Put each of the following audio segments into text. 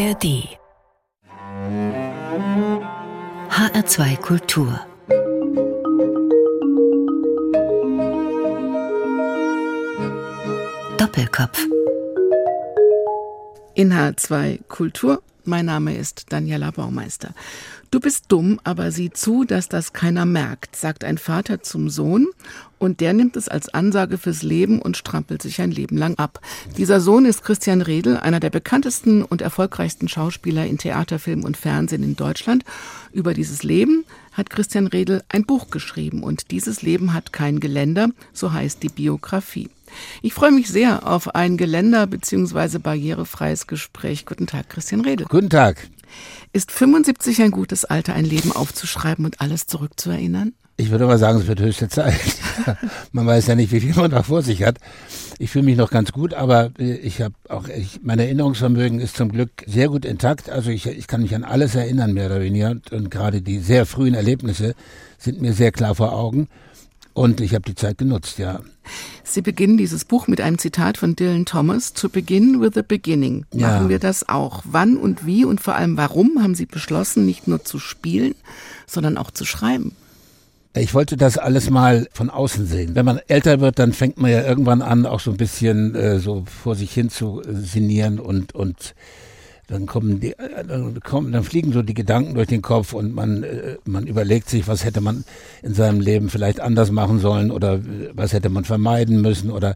ARD HR2 Kultur Doppelkopf In H2 Kultur. Mein Name ist Daniela Baumeister. Du bist dumm, aber sieh zu, dass das keiner merkt, sagt ein Vater zum Sohn und der nimmt es als Ansage fürs Leben und strampelt sich ein Leben lang ab. Dieser Sohn ist Christian Redl, einer der bekanntesten und erfolgreichsten Schauspieler in Theater, Film und Fernsehen in Deutschland. Über dieses Leben hat Christian Redl ein Buch geschrieben und dieses Leben hat kein Geländer, so heißt die Biografie. Ich freue mich sehr auf ein Geländer- bzw. barrierefreies Gespräch. Guten Tag, Christian Redl. Guten Tag. Ist 75 ein gutes Alter, ein Leben aufzuschreiben und alles zurückzuerinnern? Ich würde mal sagen, es wird höchste Zeit. man weiß ja nicht, wie viel man da vor sich hat. Ich fühle mich noch ganz gut, aber äh, ich habe auch, ich, mein Erinnerungsvermögen ist zum Glück sehr gut intakt. Also ich, ich kann mich an alles erinnern, mehr oder weniger. Und gerade die sehr frühen Erlebnisse sind mir sehr klar vor Augen. Und ich habe die Zeit genutzt, ja. Sie beginnen dieses Buch mit einem Zitat von Dylan Thomas, To begin with the beginning. Machen Ja. wir das auch. Wann und wie und vor allem warum haben Sie beschlossen, nicht nur zu spielen, sondern auch zu schreiben? Ich wollte das alles mal von außen sehen. Wenn man älter wird, dann fängt man ja irgendwann an, auch so ein bisschen äh, so vor sich hin zu äh, sinnieren und und dann kommen die, dann kommen, dann fliegen so die Gedanken durch den Kopf und man äh, man überlegt sich, was hätte man in seinem Leben vielleicht anders machen sollen oder äh, was hätte man vermeiden müssen oder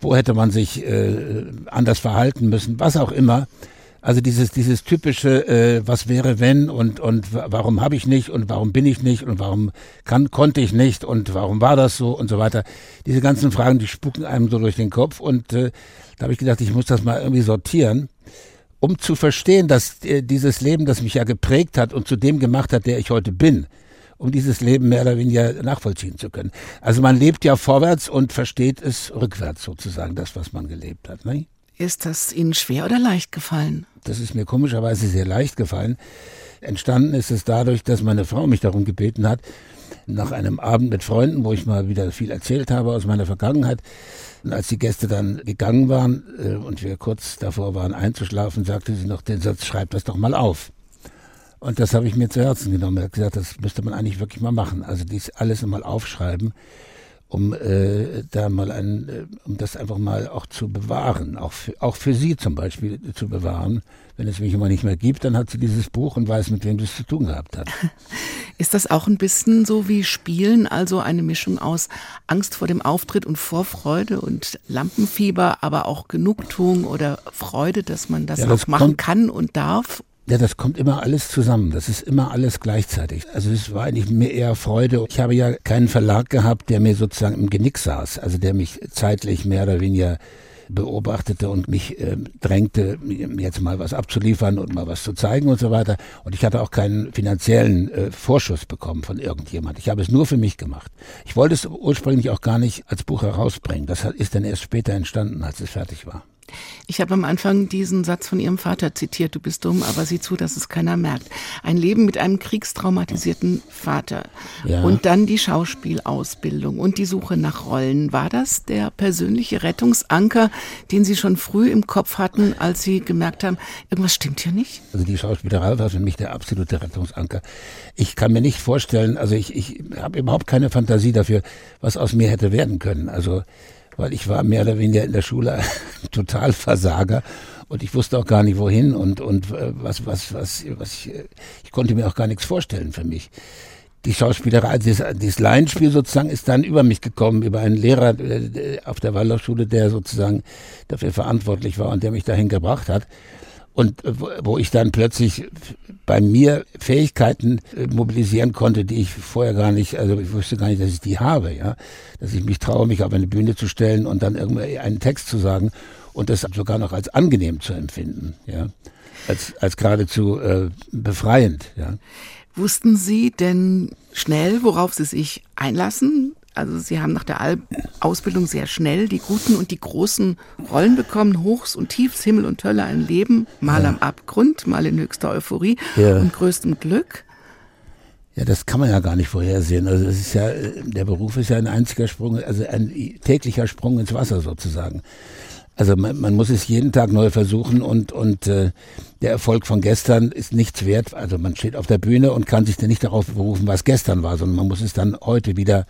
wo hätte man sich äh, anders verhalten müssen, was auch immer. Also dieses dieses typische, äh, was wäre wenn und und wa- warum habe ich nicht und warum bin ich nicht und warum kann konnte ich nicht und warum war das so und so weiter. Diese ganzen Fragen, die spucken einem so durch den Kopf und äh, da habe ich gedacht, ich muss das mal irgendwie sortieren, um zu verstehen, dass äh, dieses Leben, das mich ja geprägt hat und zu dem gemacht hat, der ich heute bin, um dieses Leben mehr oder weniger nachvollziehen zu können. Also man lebt ja vorwärts und versteht es rückwärts sozusagen, das, was man gelebt hat. Ne? Ist das Ihnen schwer oder leicht gefallen? Das ist mir komischerweise sehr leicht gefallen. Entstanden ist es dadurch, dass meine Frau mich darum gebeten hat, nach einem Abend mit Freunden, wo ich mal wieder viel erzählt habe aus meiner Vergangenheit. Und als die Gäste dann gegangen waren äh, und wir kurz davor waren einzuschlafen, sagte sie noch den Satz, schreib das doch mal auf. Und das habe ich mir zu Herzen genommen. Er hat gesagt, das müsste man eigentlich wirklich mal machen. Also dies alles mal aufschreiben, um äh, da mal ein, äh, um das einfach mal auch zu bewahren, auch für, auch für sie zum Beispiel zu bewahren. Wenn es mich immer nicht mehr gibt, dann hat sie dieses Buch und weiß, mit wem sie es zu tun gehabt hat. Ist das auch ein bisschen so wie Spielen, also eine Mischung aus Angst vor dem Auftritt und Vorfreude und Lampenfieber, aber auch Genugtuung oder Freude, dass man das, Ja, das auch machen kann und darf? Ja, das kommt immer alles zusammen. Das ist immer alles gleichzeitig. Also es war eigentlich mir eher Freude. Ich habe ja keinen Verlag gehabt, der mir sozusagen im Genick saß, also der mich zeitlich mehr oder weniger beobachtete und mich äh, drängte, jetzt mal was abzuliefern und mal was zu zeigen und so weiter. Und ich hatte auch keinen finanziellen äh, Vorschuss bekommen von irgendjemand. Ich habe es nur für mich gemacht. Ich wollte es ursprünglich auch gar nicht als Buch herausbringen. Das ist dann erst später entstanden, als es fertig war. Ich habe am Anfang diesen Satz von Ihrem Vater zitiert, du bist dumm, aber sieh zu, dass es keiner merkt. Ein Leben mit einem kriegstraumatisierten Vater Ja. und dann die Schauspielausbildung und die Suche nach Rollen. War das der persönliche Rettungsanker, den Sie schon früh im Kopf hatten, als Sie gemerkt haben, irgendwas stimmt hier nicht? Also die Schauspielerei war für mich der absolute Rettungsanker. Ich kann mir nicht vorstellen, also ich, ich habe überhaupt keine Fantasie dafür, was aus mir hätte werden können. Also weil ich war mehr oder weniger in der Schule ein Totalversager und ich wusste auch gar nicht wohin und und äh, was was was was ich, äh, ich konnte mir auch gar nichts vorstellen für mich. Die Schauspielerei, dieses, dieses Laienspiel sozusagen ist dann über mich gekommen, über einen Lehrer äh, auf der Waldorfschule, der sozusagen dafür verantwortlich war und der mich dahin gebracht hat und äh, wo- ich dann plötzlich bei mir Fähigkeiten äh, mobilisieren konnte, die ich vorher gar nicht, also ich wusste gar nicht, dass ich die habe, ja, dass ich mich traue, mich auf eine Bühne zu stellen und dann irgendwie einen Text zu sagen und das sogar noch als angenehm zu empfinden, ja, als als geradezu äh, befreiend, ja. Wussten Sie denn schnell, worauf Sie sich einlassen? Also Sie haben nach der Al Ausbildung sehr schnell die guten und die großen Rollen bekommen, Hochs und Tiefs, Himmel und Hölle, ein Leben, mal am Abgrund, mal in höchster Euphorie Ja. und größtem Glück. Ja, das kann man ja gar nicht vorhersehen. Also es ist ja, der Beruf ist ja ein einziger Sprung, also ein täglicher Sprung ins Wasser sozusagen. Also man, man, muss es jeden Tag neu versuchen und, und äh, der Erfolg von gestern ist nichts wert. Also man steht auf der Bühne und kann sich dann nicht darauf berufen, was gestern war, sondern man muss es dann heute wieder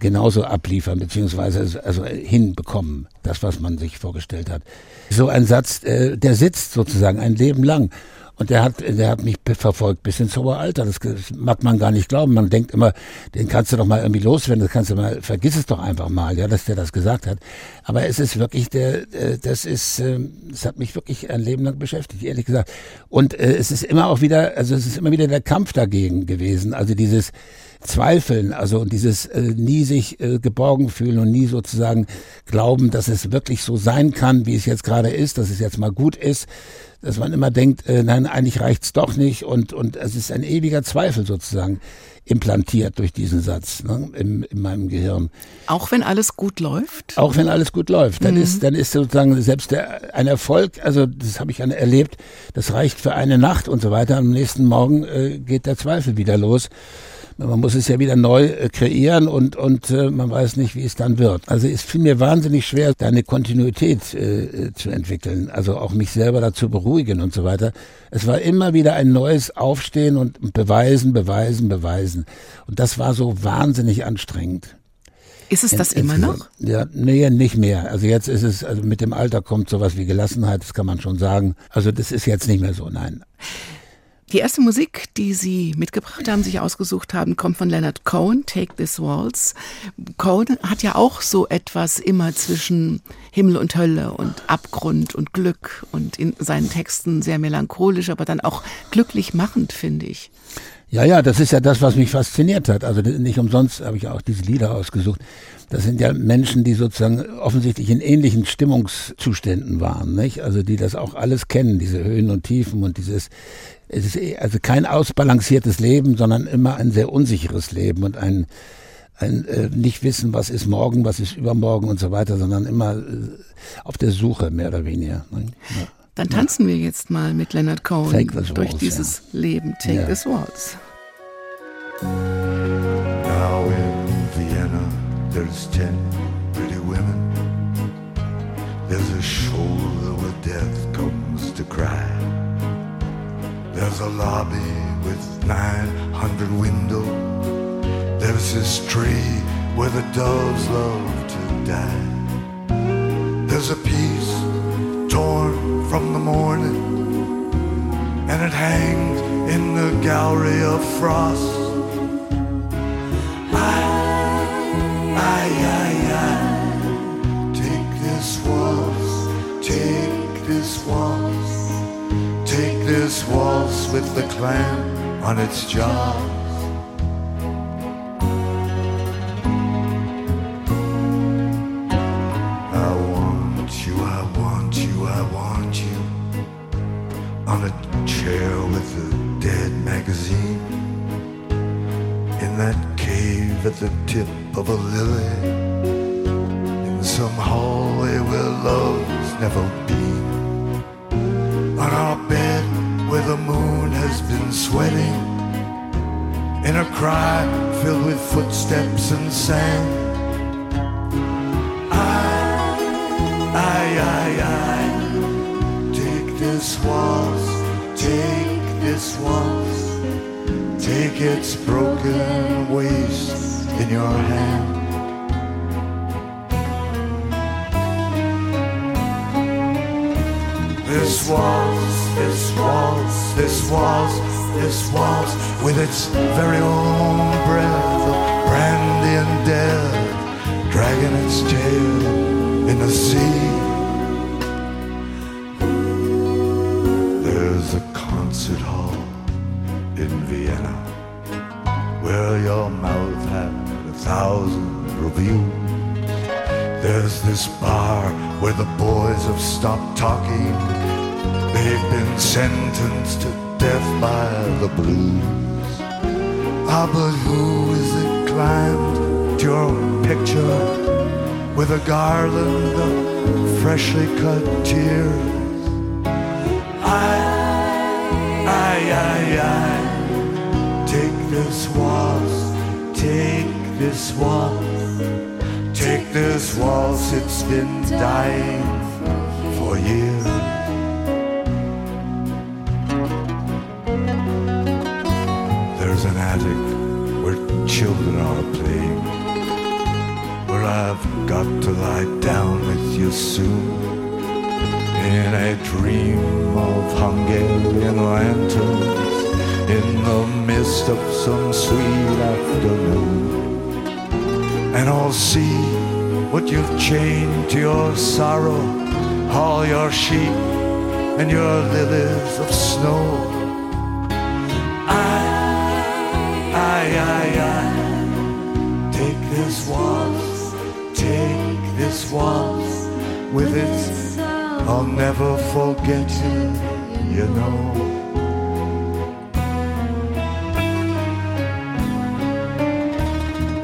genauso abliefern, beziehungsweise also hinbekommen, das, was man sich vorgestellt hat. So ein Satz, äh, der sitzt sozusagen ein Leben lang. Und der hat, der hat mich verfolgt bis ins hohe Alter. Das, mag man gar nicht glauben. Man denkt immer, den kannst du doch mal irgendwie loswerden. Das kannst du mal, vergiss es doch einfach mal, ja, dass der das gesagt hat. Aber es ist wirklich der, das ist, ähm, es hat mich wirklich ein Leben lang beschäftigt, ehrlich gesagt. Und äh, es ist immer auch wieder, also es ist immer wieder der Kampf dagegen gewesen. Also dieses Zweifeln, also dieses äh, nie sich äh, geborgen fühlen und nie sozusagen glauben, dass es wirklich so sein kann, wie es jetzt gerade ist, dass es jetzt mal gut ist dass man immer denkt, äh, nein, eigentlich reicht's doch nicht und, und es ist ein ewiger Zweifel sozusagen implantiert durch diesen Satz ne, in, in meinem Gehirn. Auch wenn alles gut läuft? Auch wenn alles gut läuft. Dann, mhm. ist, dann ist sozusagen selbst der, ein Erfolg, also das habe ich erlebt, das reicht für eine Nacht und so weiter. Am nächsten Morgen äh, geht der Zweifel wieder los. Man muss es ja wieder neu äh, kreieren und, und äh, man weiß nicht, wie es dann wird. Also es fiel mir wahnsinnig schwer, da eine Kontinuität äh, zu entwickeln, also auch mich selber dazu beruhigen und so weiter. Es war immer wieder ein neues Aufstehen und beweisen, beweisen, beweisen. Und das war so wahnsinnig anstrengend. Ist es das immer noch? Ja, nee, nicht mehr. Also jetzt ist es, also mit dem Alter kommt sowas wie Gelassenheit, das kann man schon sagen. Also das ist jetzt nicht mehr so, nein. Die erste Musik, die Sie mitgebracht haben, sich ausgesucht haben, kommt von Leonard Cohen, Take This Waltz. Cohen hat ja auch so etwas immer zwischen Himmel und Hölle und Abgrund und Glück und in seinen Texten sehr melancholisch, aber dann auch glücklich machend, finde ich. Ja, ja, das ist ja das, was mich fasziniert hat. Also nicht umsonst habe ich auch diese Lieder ausgesucht. Das sind ja Menschen, die sozusagen offensichtlich in ähnlichen Stimmungszuständen waren, nicht? Also die das auch alles kennen, diese Höhen und Tiefen und dieses es ist eh, also kein ausbalanciertes Leben, sondern immer ein sehr unsicheres Leben und ein, ein äh, nicht wissen, was ist morgen, was ist übermorgen und so weiter, sondern immer äh, auf der Suche mehr oder weniger. Ne? Ja. Dann tanzen ja. wir jetzt mal mit Leonard Cohen durch waltz, dieses ja. Leben. Take ja. this waltz. Now in Vienna there's ten pretty women. There's a shoulder where death comes to cry. There's a lobby with 900 windows. There's this tree where the doves love to die. There's a piece torn from the morning, and it hangs in the gallery of frost. I, I, I, I, take this waltz, take this waltz. Take this waltz with the clam on its jaws. I want you, I want you, I want you on a chair with a dead magazine in that cave at the tip of a lily in some hallway where love's never been sweating in a cry filled with footsteps and sand. I, I, I, I, take this waltz, take this waltz, take its broken waist in your hand. This waltz, this waltz, this waltz, this waltz, with its very own breath of brandy and death, dragging its tail in the sea. There's a concert hall in Vienna where your mouth had a thousand reviews. There's this bar where the boys have stopped talking. They've been sentenced to by the blues. Ah, but who is it climbed to your picture with a garland of freshly cut tears? I, I, I, I, take this waltz, take this waltz. Take this waltz, it's been dying children are playing. But I've got to lie down with you soon. In a dream of Hungarian lanterns, in the mist of some sweet afternoon. And I'll see what you've chained to your sorrow, all your sheep and your lilies of snow. I, I, I, I take this waltz, take this waltz with its I'll never forget you, you know.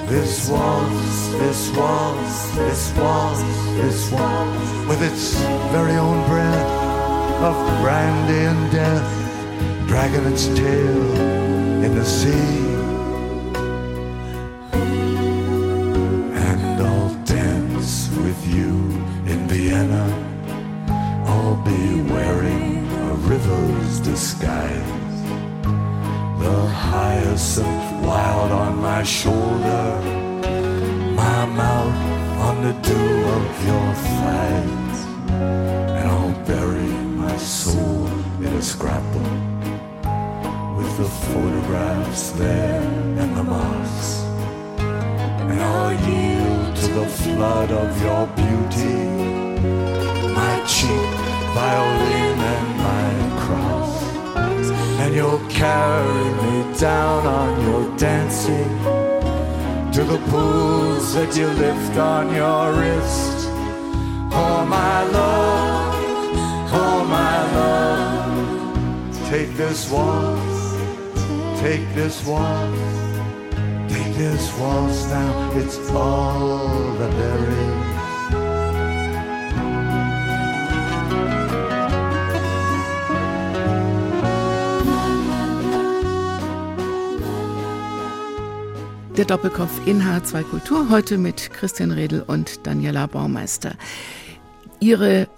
This waltz, this waltz, this waltz, this waltz, with its very own breath of brandy and death, dragging its tail in the sea. Shoulder, my mouth on the dew of your thighs. And I'll bury my soul in a scrapbook with the photographs there and the moss. And I'll yield to the flood of your beauty, my cheek violin you'll carry me down on your dancing to the pools that you lift on your wrist. Oh, my love, oh, my love, take this waltz, take this waltz, take this waltz now, it's all that there is. Der Doppelkopf in H2 Kultur, heute mit Christian Redl und Daniela Baumeister. Ihre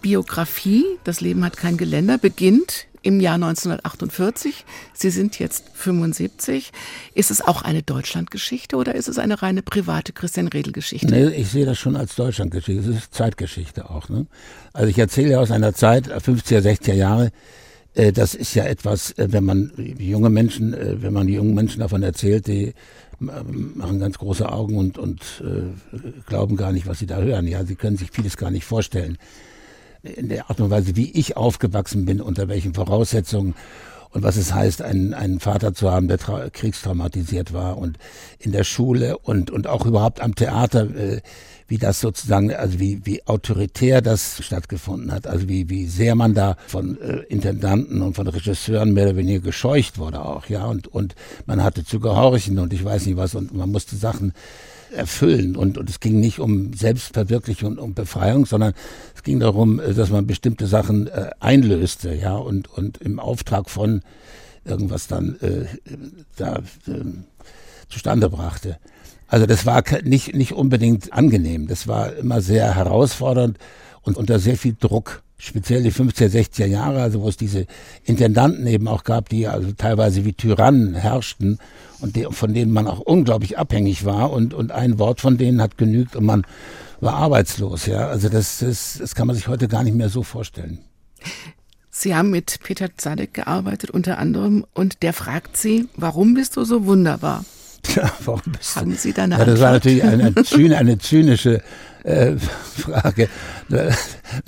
Biografie, Das Leben hat kein Geländer, beginnt im Jahr 1948. Sie sind jetzt 75. Ist es auch eine Deutschlandgeschichte oder ist es eine reine private Christian Redl-Geschichte? Nee, ich sehe das schon als Deutschlandgeschichte. Es ist Zeitgeschichte auch. Ne? Also ich erzähle aus einer Zeit, 50er, 60er Jahre, äh, das ist ja etwas, äh, wenn man junge Menschen, äh, wenn man jungen Menschen davon erzählt, die machen ganz große Augen und, und äh, glauben gar nicht, was sie da hören. Ja, sie können sich vieles gar nicht vorstellen. In der Art und Weise, wie ich aufgewachsen bin, unter welchen Voraussetzungen und was es heißt, einen, einen Vater zu haben, der kriegstraumatisiert war und in der Schule und, und auch überhaupt am Theater. Äh, wie das sozusagen, also wie, wie autoritär das stattgefunden hat, also wie, wie sehr man da von äh, Intendanten und von Regisseuren mehr oder weniger gescheucht wurde auch, ja, und, und man hatte zu gehorchen und ich weiß nicht was und man musste Sachen erfüllen und, und es ging nicht um Selbstverwirklichung und um Befreiung, sondern es ging darum, äh, dass man bestimmte Sachen äh, einlöste, ja, und, und im Auftrag von irgendwas dann äh, da äh, zustande brachte. Also das war nicht, nicht unbedingt angenehm. Das war immer sehr herausfordernd und unter sehr viel Druck. Speziell die 50er, 60er Jahre, also wo es diese Intendanten eben auch gab, die also teilweise wie Tyrannen herrschten und die, von denen man auch unglaublich abhängig war und, und ein Wort von denen hat genügt und man war arbeitslos. Ja, also das, das, das kann man sich heute gar nicht mehr so vorstellen. Sie haben mit Peter Zadek gearbeitet unter anderem und der fragt Sie, warum bist du so wunderbar? Ja, warum bist Haben Sie da eine ja, Das war Antwort? natürlich eine, eine, eine zynische äh, Frage.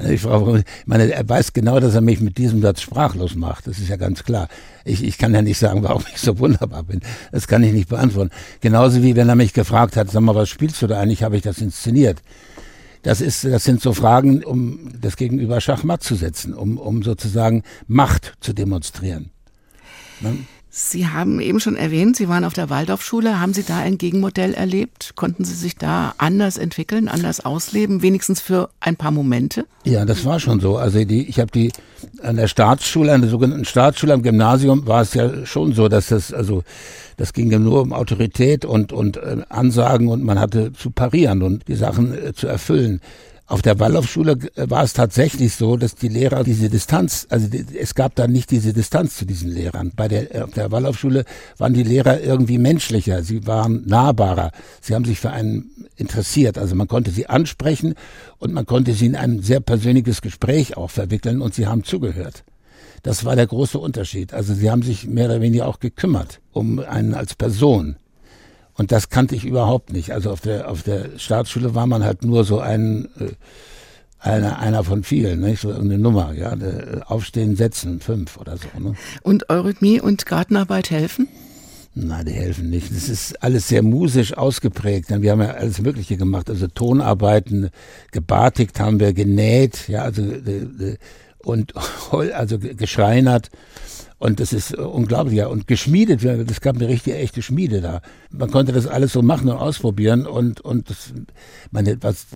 Ich, meine, er weiß genau, dass er mich mit diesem Satz sprachlos macht. Das ist ja ganz klar. Ich, ich kann ja nicht sagen, warum ich so wunderbar bin. Das kann ich nicht beantworten. Genauso wie wenn er mich gefragt hat, sag mal, was spielst du da eigentlich? Habe ich das inszeniert? Das ist, das sind so Fragen, um das Gegenüber Schachmatt zu setzen, um, um sozusagen Macht zu demonstrieren. Ne? Sie haben eben schon erwähnt, Sie waren auf der Waldorfschule. Haben Sie da ein Gegenmodell erlebt? Konnten Sie sich da anders entwickeln, anders ausleben, wenigstens für ein paar Momente? Ja, das war schon so. Also die, ich habe die an der Staatsschule, an der sogenannten Staatsschule am Gymnasium war es ja schon so, dass das also das ging ja nur um Autorität und und äh, Ansagen und man hatte zu parieren und die Sachen äh, zu erfüllen. Auf der Waldorfschule war es tatsächlich so, dass die Lehrer diese Distanz, also es gab da nicht diese Distanz zu diesen Lehrern. Bei der, auf der Waldorfschule waren die Lehrer irgendwie menschlicher, sie waren nahbarer, sie haben sich für einen interessiert. Also man konnte sie ansprechen und man konnte sie in ein sehr persönliches Gespräch auch verwickeln und sie haben zugehört. Das war der große Unterschied. Also sie haben sich mehr oder weniger auch gekümmert um einen als Person. Und das kannte ich überhaupt nicht. Also auf der, auf der Staatsschule war man halt nur so ein, äh, einer, einer von vielen, nicht? so irgendeine Nummer, ja, aufstehen, setzen, fünf oder so. Ne? Und Eurythmie und Gartenarbeit helfen? Nein, die helfen nicht. Das ist alles sehr musisch ausgeprägt. Wir haben ja alles Mögliche gemacht. Also Tonarbeiten, gebartigt haben wir, genäht, ja, also und also geschreinert. Und das ist unglaublich. Ja. Und geschmiedet, das gab eine richtige, echte Schmiede da. Man konnte das alles so machen und ausprobieren und, und das, meine, was,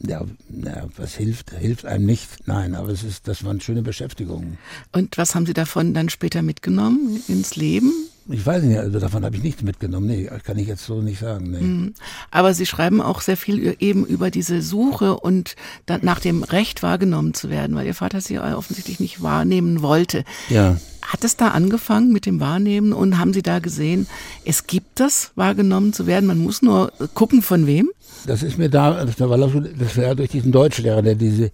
ja, ja, was hilft, hilft einem nicht. Nein, aber es ist, das waren schöne Beschäftigungen. Und was haben Sie davon dann später mitgenommen ins Leben? Ich weiß nicht, also davon habe ich nichts mitgenommen. Nee, kann ich jetzt so nicht sagen. Nee. Mhm. Aber Sie schreiben auch sehr viel eben über diese Suche und nach dem Recht wahrgenommen zu werden, weil Ihr Vater Sie offensichtlich nicht wahrnehmen wollte. Ja. Hat es da angefangen mit dem Wahrnehmen und haben Sie da gesehen, es gibt das, wahrgenommen zu werden? Man muss nur gucken, von wem? Das ist mir da, das war durch diesen Deutschlehrer, der diese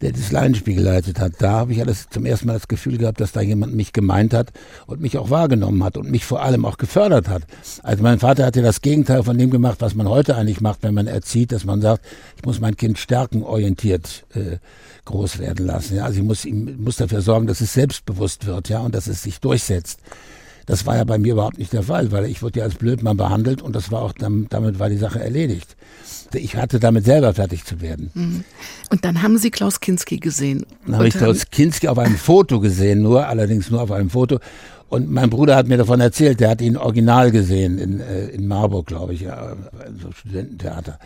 der das Laienspiel geleitet hat. Da habe ich alles zum ersten Mal das Gefühl gehabt, dass da jemand mich gemeint hat und mich auch wahrgenommen hat und mich vor allem auch gefördert hat. Also mein Vater hat ja das Gegenteil von dem gemacht, was man heute eigentlich macht, wenn man erzieht, dass man sagt, ich muss mein Kind stärkenorientiert äh, groß werden lassen. Ja? Also ich muss, ihm, muss dafür sorgen, dass es selbstbewusst wird, ja, und dass es sich durchsetzt. Das war ja bei mir überhaupt nicht der Fall, weil ich wurde ja als Blödmann behandelt und das war auch, damit war die Sache erledigt. Ich hatte damit selber fertig zu werden. Mhm. Und dann haben Sie Klaus Kinski gesehen. Dann habe ich Klaus Kinski auf einem Foto gesehen, nur allerdings nur auf einem Foto. Und mein Bruder hat mir davon erzählt, der hat ihn original gesehen in, äh, in Marburg, glaube ich, ja, so Studententheater.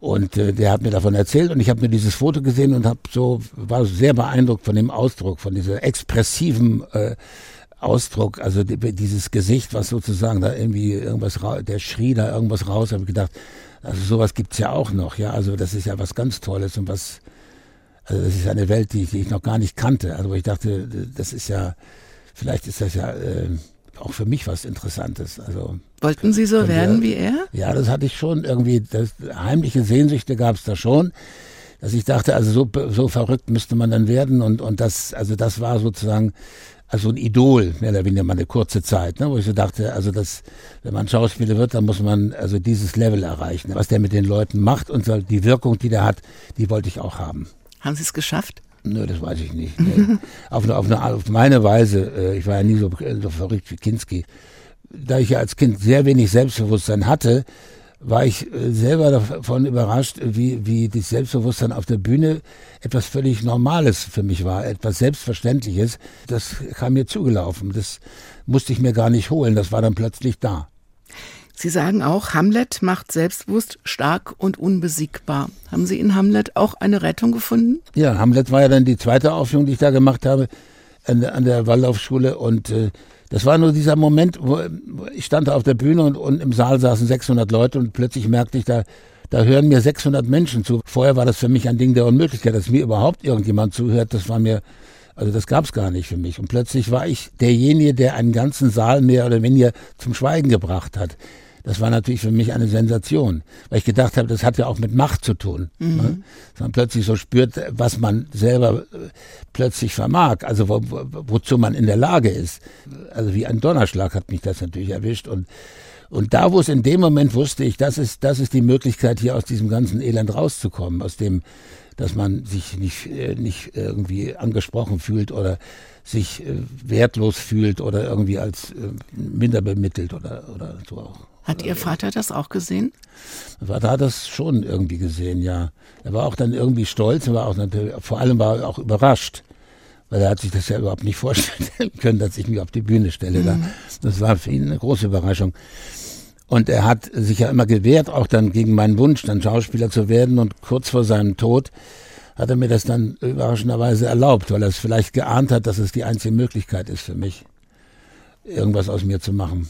Und äh, der hat mir davon erzählt und ich habe mir dieses Foto gesehen und hab so war sehr beeindruckt von dem Ausdruck, von dieser expressiven äh, Ausdruck, also dieses Gesicht, was sozusagen da irgendwie irgendwas, der schrie da irgendwas raus, habe ich gedacht, also sowas gibt's ja auch noch, ja, also das ist ja was ganz Tolles und was, also das ist eine Welt, die, die ich noch gar nicht kannte, also ich dachte, das ist ja, vielleicht ist das ja äh, auch für mich was Interessantes, also. Wollten Sie so werden wir, wie er? Ja, das hatte ich schon irgendwie, das, heimliche Sehnsüchte gab's da schon, dass ich dachte, also so, so verrückt müsste man dann werden und, und das, also das war sozusagen also ein Idol, mehr oder weniger mal eine kurze Zeit, ne, wo ich so dachte, also das, wenn man Schauspieler wird, dann muss man also dieses Level erreichen. Was der mit den Leuten macht und so, die Wirkung, die der hat, die wollte ich auch haben. Haben Sie es geschafft? Nö, das weiß ich nicht. Nee. auf, eine, auf, eine, auf meine Weise, äh, ich war ja nie so, so verrückt wie Kinski. Da ich ja als Kind sehr wenig Selbstbewusstsein hatte, war ich äh, selber davon überrascht, wie, wie das Selbstbewusstsein auf der Bühne etwas völlig Normales für mich war, etwas Selbstverständliches. Das kam mir zugelaufen. Das musste ich mir gar nicht holen. Das war dann plötzlich da. Sie sagen auch, Hamlet macht selbstbewusst stark und unbesiegbar. Haben Sie in Hamlet auch eine Rettung gefunden? Ja, Hamlet war ja dann die zweite Aufführung, die ich da gemacht habe an der, an der Waldorfschule und äh, das war nur dieser Moment, wo ich stand auf der Bühne und, und im Saal saßen 600 Leute und plötzlich merkte ich, da, da hören mir 600 Menschen zu. Vorher war das für mich ein Ding der Unmöglichkeit, dass mir überhaupt irgendjemand zuhört. Das war mir, also das gab's gar nicht für mich. Und plötzlich war ich derjenige, der einen ganzen Saal mehr oder weniger zum Schweigen gebracht hat. Das war natürlich für mich eine Sensation, weil ich gedacht habe, das hat ja auch mit Macht zu tun. Mhm. Ne? Dass man plötzlich so spürt, was man selber äh, plötzlich vermag, also wo, wo, wozu man in der Lage ist. Also wie ein Donnerschlag hat mich das natürlich erwischt und und da, wo es in dem Moment wusste ich, das ist, das ist die Möglichkeit, hier aus diesem ganzen Elend rauszukommen, aus dem, dass man sich nicht, äh, nicht irgendwie angesprochen fühlt oder sich äh, wertlos fühlt oder irgendwie als minder bemittelt oder, oder so auch. Hat Ihr Vater das auch gesehen? Mein Vater hat das schon irgendwie gesehen, ja. Er war auch dann irgendwie stolz, war auch natürlich, vor allem war er auch überrascht, weil er hat sich das ja überhaupt nicht vorstellen können, dass ich mich auf die Bühne stelle. Mhm. Das war für ihn eine große Überraschung. Und er hat sich ja immer gewehrt, auch dann gegen meinen Wunsch, dann Schauspieler zu werden. Und kurz vor seinem Tod hat er mir das dann überraschenderweise erlaubt, weil er es vielleicht geahnt hat, dass es die einzige Möglichkeit ist für mich, irgendwas aus mir zu machen.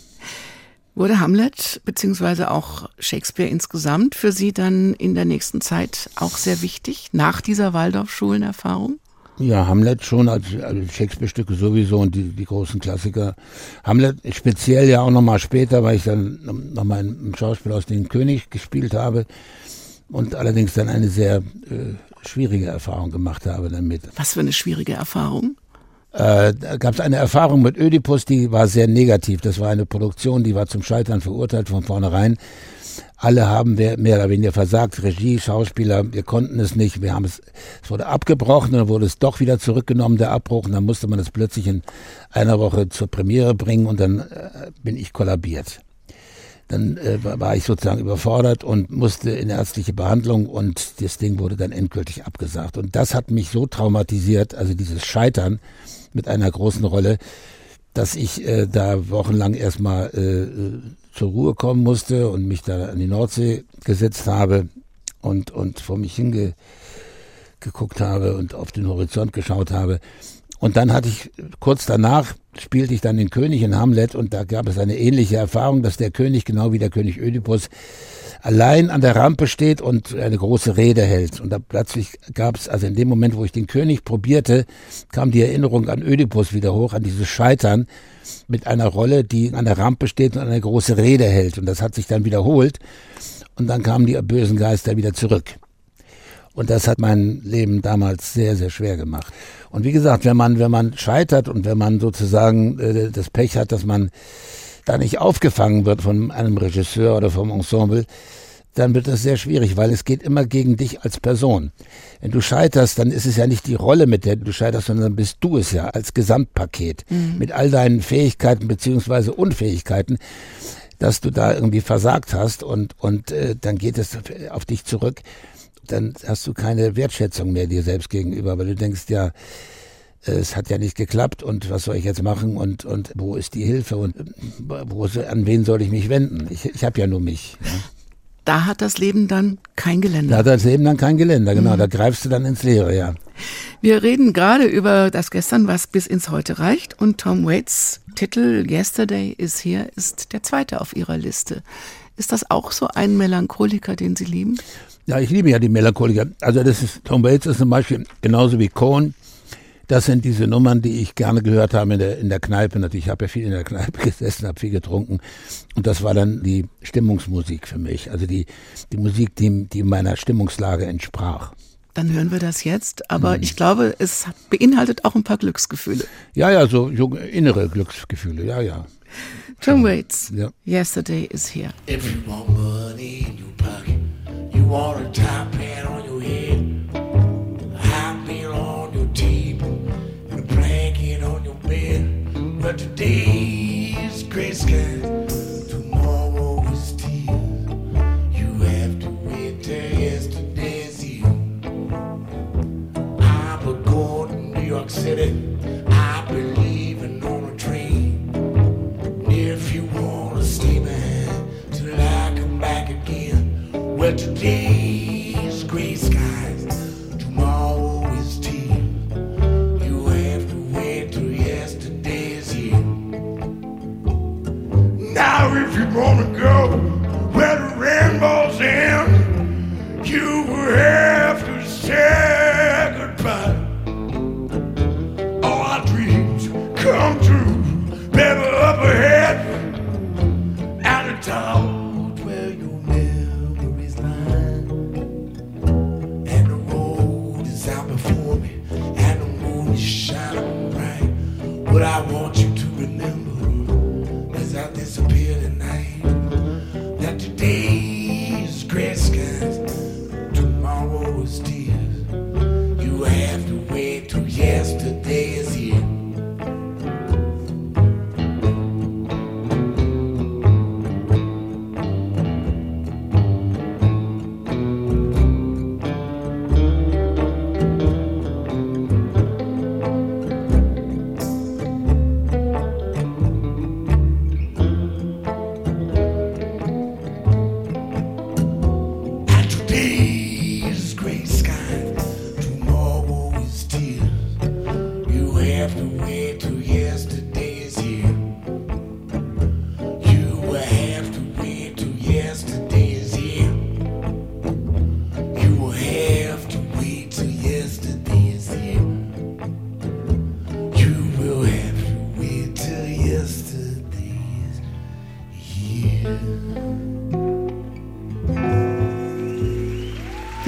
Wurde Hamlet beziehungsweise auch Shakespeare insgesamt für Sie dann in der nächsten Zeit auch sehr wichtig, nach dieser Waldorfschulenerfahrung? Ja, Hamlet schon, als, als Shakespeare-Stücke sowieso und die, die großen Klassiker. Hamlet speziell ja auch nochmal später, weil ich dann nochmal im Schauspiel aus den König gespielt habe und allerdings dann eine sehr äh, schwierige Erfahrung gemacht habe damit. Was für eine schwierige Erfahrung? Äh, da gab es eine Erfahrung mit Ödipus, die war sehr negativ. Das war eine Produktion, die war zum Scheitern verurteilt von vornherein. Alle haben mehr oder weniger versagt, Regie, Schauspieler, wir konnten es nicht, wir haben es, es wurde abgebrochen, dann wurde es doch wieder zurückgenommen, der Abbruch, und dann musste man es plötzlich in einer Woche zur Premiere bringen und dann äh, bin ich kollabiert. Dann äh, war ich sozusagen überfordert und musste in ärztliche Behandlung und das Ding wurde dann endgültig abgesagt. Und das hat mich so traumatisiert, also dieses Scheitern, mit einer großen Rolle, dass ich äh, da wochenlang erstmal äh, zur Ruhe kommen musste und mich da an die Nordsee gesetzt habe und, und vor mich hingeguckt habe und auf den Horizont geschaut habe. Und dann hatte ich, kurz danach spielte ich dann den König in Hamlet und da gab es eine ähnliche Erfahrung, dass der König, genau wie der König Ödipus, allein an der Rampe steht und eine große Rede hält. Und da plötzlich gab es, also in dem Moment, wo ich den König probierte, kam die Erinnerung an Ödipus wieder hoch, an dieses Scheitern mit einer Rolle, die an der Rampe steht und eine große Rede hält. Und das hat sich dann wiederholt. Und dann kamen die bösen Geister wieder zurück. Und das hat mein Leben damals sehr, sehr schwer gemacht. Und wie gesagt, wenn man, wenn man scheitert und wenn man sozusagen äh, das Pech hat, dass man da nicht aufgefangen wird von einem Regisseur oder vom Ensemble, dann wird das sehr schwierig, weil es geht immer gegen dich als Person. Wenn du scheiterst, dann ist es ja nicht die Rolle, mit der du scheiterst, sondern dann bist du es ja als Gesamtpaket mhm. mit all deinen Fähigkeiten beziehungsweise Unfähigkeiten, dass du da irgendwie versagt hast und und äh, dann geht es auf dich zurück. Dann hast du keine Wertschätzung mehr dir selbst gegenüber, weil du denkst ja, es hat ja nicht geklappt und was soll ich jetzt machen und, und wo ist die Hilfe und wo, an wen soll ich mich wenden? Ich, ich habe ja nur mich. Ja. Da hat das Leben dann kein Geländer. Da hat das Leben dann kein Geländer, genau. Mhm. Da greifst du dann ins Leere, ja. Wir reden gerade über das Gestern, was bis ins Heute reicht. Und Tom Waits Titel Yesterday is Here ist der zweite auf Ihrer Liste. Ist das auch so ein Melancholiker, den Sie lieben? Ja, ich liebe ja die Melancholiker. Also das ist, Tom Waits ist zum Beispiel genauso wie Cohen das sind diese Nummern, die ich gerne gehört habe in der, in der Kneipe. Natürlich, ich habe ja viel in der Kneipe gesessen, habe viel getrunken. Und das war dann die Stimmungsmusik für mich. Also die, die Musik, die, die meiner Stimmungslage entsprach. Dann hören wir das jetzt. Aber hm. ich glaube, es beinhaltet auch ein paar Glücksgefühle. Ja, ja, so, innere Glücksgefühle, ja, ja. Tom Waits, ja. Yesterday is here. If you Water a hat on your head, hot on your and a blanket on your bed. But today Hey.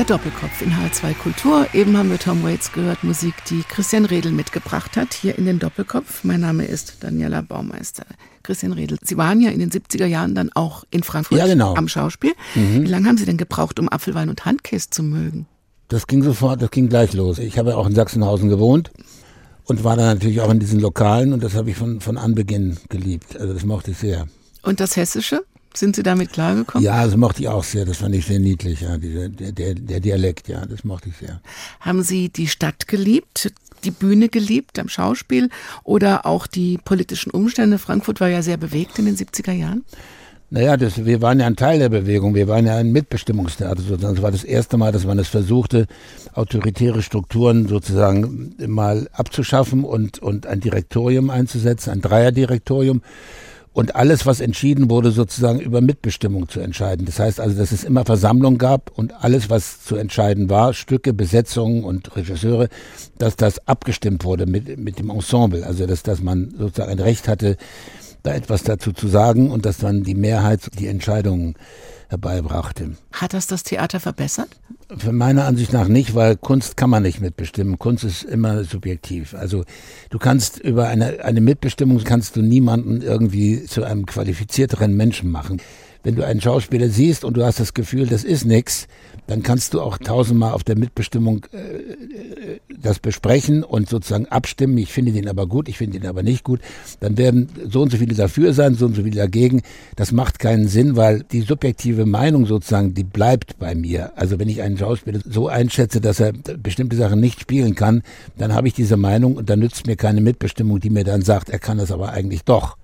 Doppelkopf in H2 Kultur. Eben haben wir Tom Waits gehört, Musik, die Christian Redl mitgebracht hat, hier in den Doppelkopf. Mein Name ist Daniela Baumeister. Christian Redl, Sie waren ja in den 70er Jahren dann auch in Frankfurt ja, genau. am Schauspiel. Mhm. Wie lange haben Sie denn gebraucht, um Apfelwein und Handkäse zu mögen? Das ging sofort, das ging gleich los. Ich habe ja auch in Sachsenhausen gewohnt und war dann natürlich auch in diesen Lokalen und das habe ich von, von Anbeginn geliebt. Also das mochte ich sehr. Und das Hessische? Sind Sie damit klargekommen? Ja, das mochte ich auch sehr. Das fand ich sehr niedlich. Ja, der, der, der Dialekt, ja, das mochte ich sehr. Haben Sie die Stadt geliebt, die Bühne geliebt am Schauspiel oder auch die politischen Umstände? Frankfurt war ja sehr bewegt in den 70er Jahren. Naja, das, wir waren ja ein Teil der Bewegung. Wir waren ja ein Mitbestimmungstheater sozusagen. Das war das erste Mal, dass man es versuchte, autoritäre Strukturen sozusagen mal abzuschaffen und, und ein Direktorium einzusetzen, ein Dreierdirektorium und alles, was entschieden wurde, sozusagen über Mitbestimmung zu entscheiden. Das heißt also, dass es immer Versammlungen gab und alles, was zu entscheiden war, Stücke, Besetzungen und Regisseure, dass das abgestimmt wurde mit, mit dem Ensemble. Also, dass, dass man sozusagen ein Recht hatte, da etwas dazu zu sagen und dass dann die Mehrheit die Entscheidungen herbeibrachte. Hat das das Theater verbessert? Für meiner Ansicht nach nicht, weil Kunst kann man nicht mitbestimmen. Kunst ist immer subjektiv. Also du kannst über eine, eine Mitbestimmung kannst du niemanden irgendwie zu einem qualifizierteren Menschen machen wenn du einen Schauspieler siehst und du hast das Gefühl, das ist nix, dann kannst du auch tausendmal auf der Mitbestimmung äh, äh, das besprechen und sozusagen abstimmen. Ich finde den aber gut, ich finde den aber nicht gut. Dann werden so und so viele dafür sein, so und so viele dagegen. Das macht keinen Sinn, weil die subjektive Meinung sozusagen, die bleibt bei mir. Also wenn ich einen Schauspieler so einschätze, dass er bestimmte Sachen nicht spielen kann, dann habe ich diese Meinung und dann nützt mir keine Mitbestimmung, die mir dann sagt, er kann das aber eigentlich doch.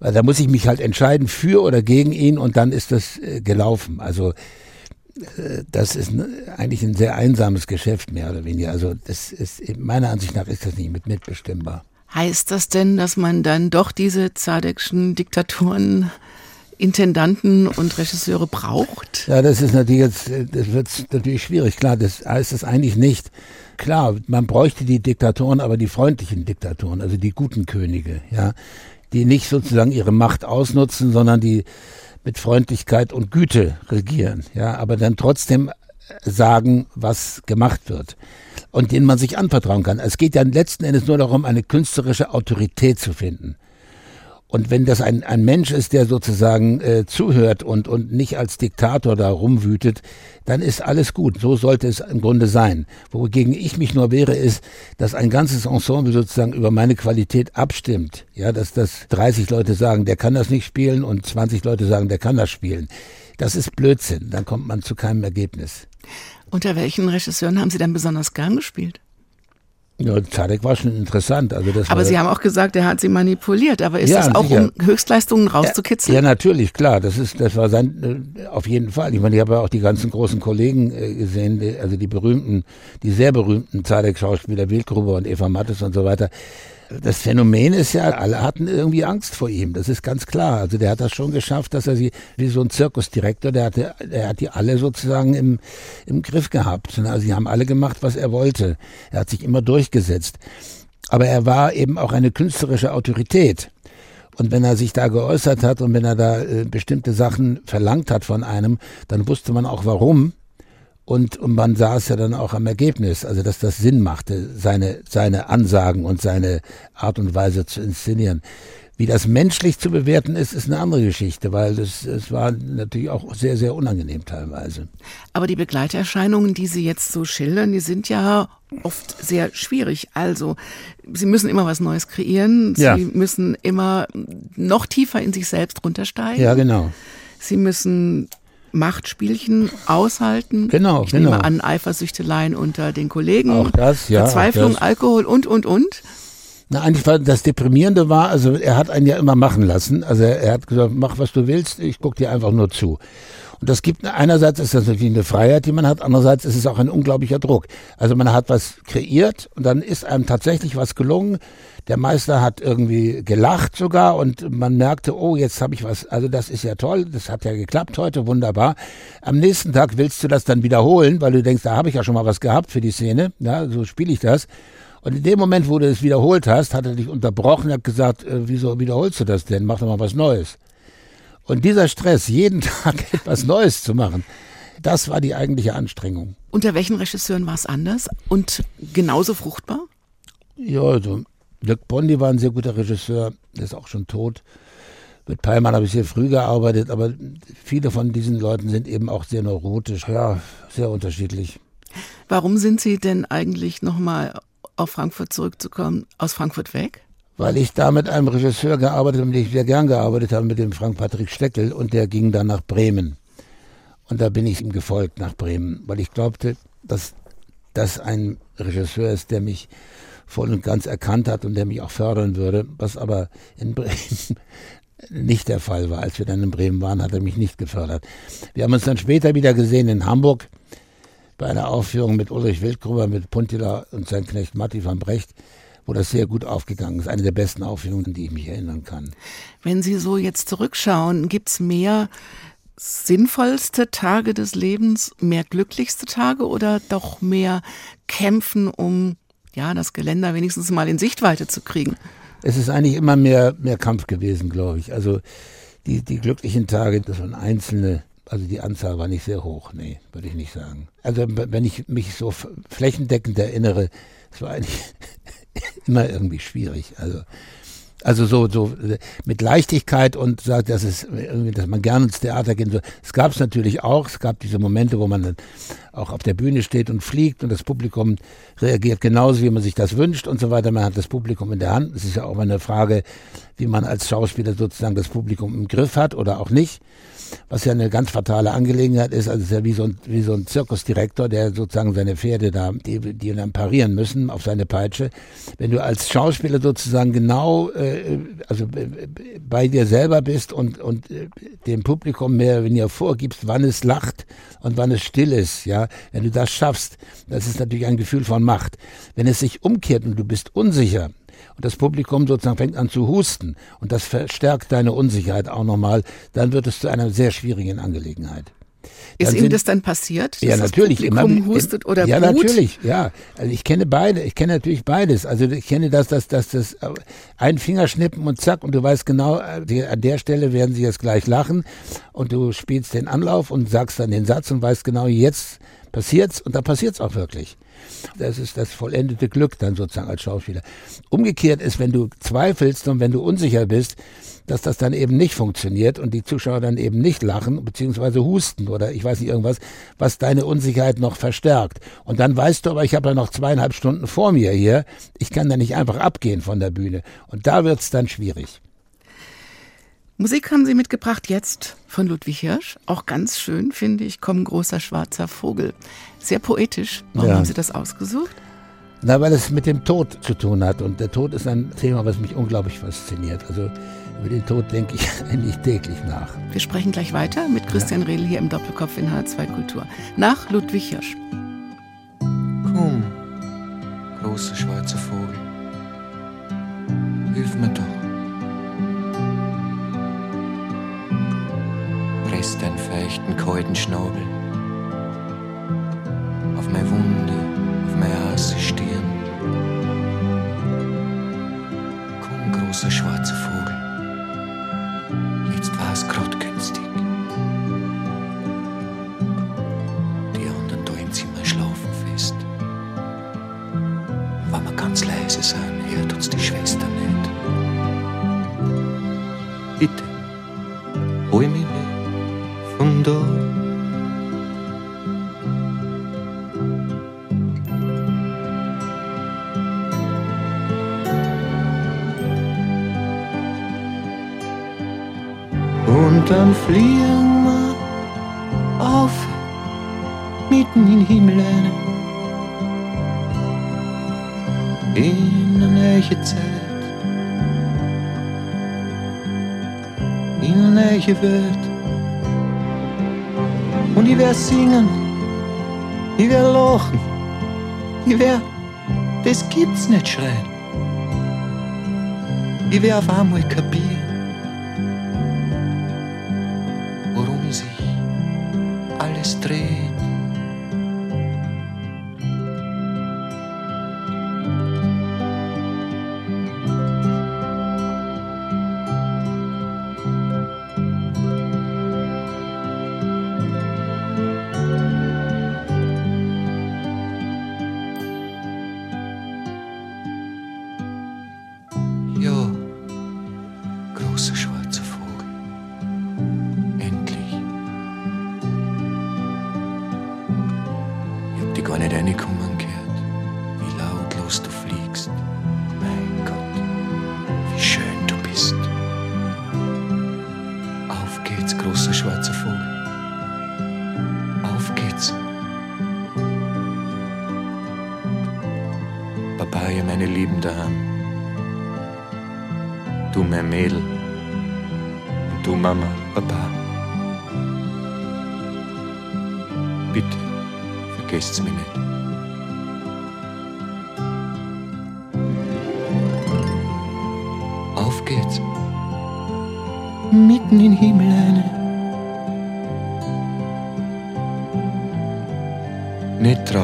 Weil da muss ich mich halt entscheiden für oder gegen ihn und dann ist das äh, gelaufen. Also äh, das ist eigentlich ein sehr einsames Geschäft, mehr oder weniger. Also das ist, meiner Ansicht nach ist das nicht mit mitbestimmbar. Heißt das denn, dass man dann doch diese Zadekschen Diktaturen Intendanten und Regisseure braucht? Ja, das ist natürlich jetzt, das wird natürlich schwierig. Klar, das heißt das eigentlich nicht. Klar, man bräuchte die Diktatoren, aber die freundlichen Diktatoren, also die guten Könige, ja die nicht sozusagen ihre Macht ausnutzen, sondern die mit Freundlichkeit und Güte regieren, ja, aber dann trotzdem sagen, was gemacht wird und denen man sich anvertrauen kann. Es geht ja letzten Endes nur darum, eine künstlerische Autorität zu finden. Und wenn das ein, ein Mensch ist, der sozusagen äh, zuhört und, und nicht als Diktator da rumwütet, dann ist alles gut. So sollte es im Grunde sein. Wogegen ich mich nur wehre, ist, dass ein ganzes Ensemble sozusagen über meine Qualität abstimmt. Ja, dass das 30 Leute sagen, der kann das nicht spielen und 20 Leute sagen, der kann das spielen. Das ist Blödsinn. Dann kommt man zu keinem Ergebnis. Unter welchen Regisseuren haben Sie denn besonders gern gespielt? Ja, Zadek war schon interessant. Also das aber Sie haben auch gesagt, er hat Sie manipuliert. Aber ist ja, das auch, sicher. um Höchstleistungen rauszukitzeln? Ja, natürlich, klar. Das ist, das war sein, äh, auf jeden Fall. Ich meine, ich habe ja auch die ganzen großen Kollegen äh, gesehen, also die berühmten, die sehr berühmten Zadek-Schauspieler, Wildgruber und Eva Mattes und so weiter das Phänomen ist ja, alle hatten irgendwie Angst vor ihm. Das ist ganz klar. Also der hat das schon geschafft, dass er sie, wie so ein Zirkusdirektor, der hatte, der hat die alle sozusagen im, im Griff gehabt. Also sie haben alle gemacht, was er wollte. Er hat sich immer durchgesetzt. Aber er war eben auch eine künstlerische Autorität. Und wenn er sich da geäußert hat und wenn er da äh, bestimmte Sachen verlangt hat von einem, dann wusste man auch warum. Und, und man sah es ja dann auch am Ergebnis, also dass das Sinn machte, seine, seine Ansagen und seine Art und Weise zu inszenieren. Wie das menschlich zu bewerten ist, ist eine andere Geschichte, weil das, es war natürlich auch sehr, sehr unangenehm teilweise. Aber die Begleiterscheinungen, die Sie jetzt so schildern, die sind ja oft sehr schwierig. Also, Sie müssen immer was Neues kreieren. Sie ja. müssen immer noch tiefer in sich selbst runtersteigen. Ja, genau. Sie müssen Machtspielchen aushalten. Genau, ich genau. nehme an, Eifersüchteleien unter den Kollegen. Auch das, ja. Verzweiflung, das. Alkohol und, und, und. Na, eigentlich war das Deprimierende war, also er hat einen ja immer machen lassen. Also er, er hat gesagt, mach was du willst, ich guck dir einfach nur zu. Und das gibt, einerseits ist das natürlich eine Freiheit, die man hat, andererseits ist es auch ein unglaublicher Druck. Also man hat was kreiert und dann ist einem tatsächlich was gelungen. Der Meister hat irgendwie gelacht sogar und man merkte, oh, jetzt habe ich was, also das ist ja toll, das hat ja geklappt heute, wunderbar. Am nächsten Tag willst du das dann wiederholen, weil du denkst, da habe ich ja schon mal was gehabt für die Szene, ja, so spiele ich das. Und in dem Moment, wo du es wiederholt hast, hat er dich unterbrochen, hat gesagt, äh, wieso wiederholst du das denn? Mach doch mal was Neues. Und dieser Stress, jeden Tag etwas Neues zu machen, Das war die eigentliche Anstrengung. Unter welchen Regisseuren war es anders und genauso fruchtbar? Ja, also Dirk Bondi war ein sehr guter Regisseur, der ist auch schon tot. Mit Peimann habe ich sehr früh gearbeitet, aber viele von diesen Leuten sind eben auch sehr neurotisch, ja, sehr unterschiedlich. Warum sind Sie denn eigentlich nochmal auf Frankfurt zurückzukommen, aus Frankfurt weg? Weil ich da mit einem Regisseur gearbeitet habe, mit dem ich sehr gern gearbeitet habe, mit dem Frank-Patrick Steckel, und der ging dann nach Bremen. Und da bin ich ihm gefolgt nach Bremen, weil ich glaubte, dass das ein Regisseur ist, der mich voll und ganz erkannt hat und der mich auch fördern würde, was aber in Bremen nicht der Fall war. Als wir dann in Bremen waren, hat er mich nicht gefördert. Wir haben uns dann später wieder gesehen in Hamburg bei einer Aufführung mit Ulrich Wildgruber, mit Puntila und seinem Knecht Matti van Brecht, wo das sehr gut aufgegangen ist. Eine der besten Aufführungen, an die ich mich erinnern kann. Wenn Sie so jetzt zurückschauen, gibt's mehr sinnvollste Tage des Lebens, mehr glücklichste Tage oder doch mehr kämpfen, um ja, das Geländer wenigstens mal in Sichtweite zu kriegen? Es ist eigentlich immer mehr, mehr Kampf gewesen, glaube ich. Also die, die glücklichen Tage, das waren einzelne, also die Anzahl war nicht sehr hoch, nee, würde ich nicht sagen. Also wenn ich mich so flächendeckend erinnere, es war eigentlich immer irgendwie schwierig. Also also so, so mit Leichtigkeit und sagt, dass es irgendwie, dass man gerne ins Theater gehen soll. Es gab es natürlich auch. Es gab diese Momente, wo man dann auch auf der Bühne steht und fliegt und das Publikum reagiert genauso, wie man sich das wünscht und so weiter. Man hat das Publikum in der Hand. Es ist ja auch eine Frage, wie man als Schauspieler sozusagen das Publikum im Griff hat oder auch nicht was ja eine ganz fatale Angelegenheit ist. Also es ist ja wie so ein, wie so ein Zirkusdirektor, der sozusagen seine Pferde da, die, die dann parieren müssen auf seine Peitsche. Wenn du als Schauspieler sozusagen genau, äh, also äh, bei dir selber bist und, und äh, dem Publikum mehr, wenn ihr vorgibst, wann es lacht und wann es still ist, ja, wenn du das schaffst, das ist natürlich ein Gefühl von Macht. Wenn es sich umkehrt und du bist unsicher, und das Publikum sozusagen fängt an zu husten und das verstärkt deine Unsicherheit auch nochmal, dann wird es zu einer sehr schwierigen Angelegenheit. Ist Ihnen das dann passiert? Ja, natürlich. Das Publikum immer, hustet oder Ja, Blut? natürlich. Ja, also ich kenne beide. Ich kenne natürlich beides. Also ich kenne das, dass das, das, ein Fingerschnippen und zack und du weißt genau, äh, an der Stelle werden sie jetzt gleich lachen und du spielst den Anlauf und sagst dann den Satz und weißt genau, jetzt passiert's und da passiert's auch wirklich. Das ist das vollendete Glück dann sozusagen als Schauspieler. Umgekehrt ist, wenn du zweifelst und wenn du unsicher bist, dass das dann eben nicht funktioniert und die Zuschauer dann eben nicht lachen beziehungsweise husten oder ich weiß nicht irgendwas, was deine Unsicherheit noch verstärkt. Und dann weißt du aber, ich habe ja noch zweieinhalb Stunden vor mir hier, ich kann da nicht einfach abgehen von der Bühne. Und da wird's dann schwierig. Musik haben Sie mitgebracht jetzt von Ludwig Hirsch. Auch ganz schön, finde ich, Komm großer schwarzer Vogel. Sehr poetisch. Warum ja. haben Sie das ausgesucht? Na, weil es mit dem Tod zu tun hat. Und der Tod ist ein Thema, was mich unglaublich fasziniert. Also über den Tod denke ich eigentlich täglich nach. Wir sprechen gleich weiter mit Christian ja. Rehl hier im Doppelkopf in H2 Kultur. Nach Ludwig Hirsch. Komm, großer schwarzer Vogel. Hilf mir doch. Press deinen feuchten, kalten Schnabel auf meine Wunde, auf meine heiße Stirn. Komm, großer schwarzer Vogel, jetzt war's grad günstig. Die anderen da im Zimmer schlafen fest. Wenn wir ganz leise sein, hört uns die Schwester nicht. Bitte, dann fliegen wir auf mitten in Himmel. In eine neue Zeit, in eine neue Welt. Und ich werde singen, ich werde lachen, ich werde, das gibt's nicht schreien. Ich werde auf einmal kapieren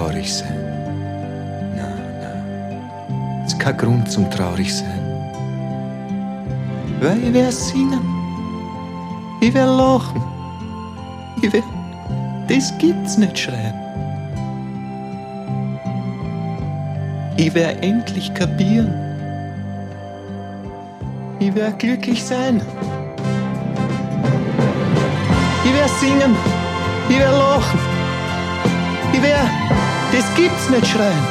traurig sein. Nein, nein. Es ist kein Grund zum traurig sein. Weil ich werde singen. Ich werde lachen. Ich werde. Das gibt's nicht schreien. Ich werde endlich kapieren. Ich werde glücklich sein. Ich werde singen. Ich werde lachen. Ich werde. Das gibt's nicht schreien.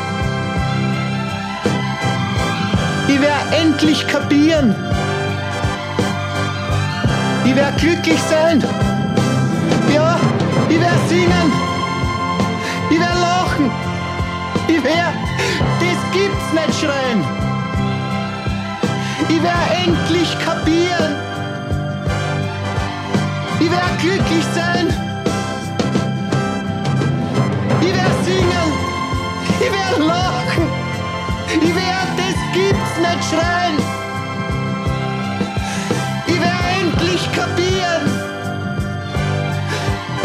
Ich werde endlich kapieren. Ich werde glücklich sein. Ja, ich werde singen. Ich werde lachen. Ich werde. Das gibt's nicht schreien. Ich werde endlich kapieren. Ich werde glücklich sein. Ich werde singen. Ich werde lachen. Ich werde. Das gibt's nicht schreien. Ich werde endlich kapieren.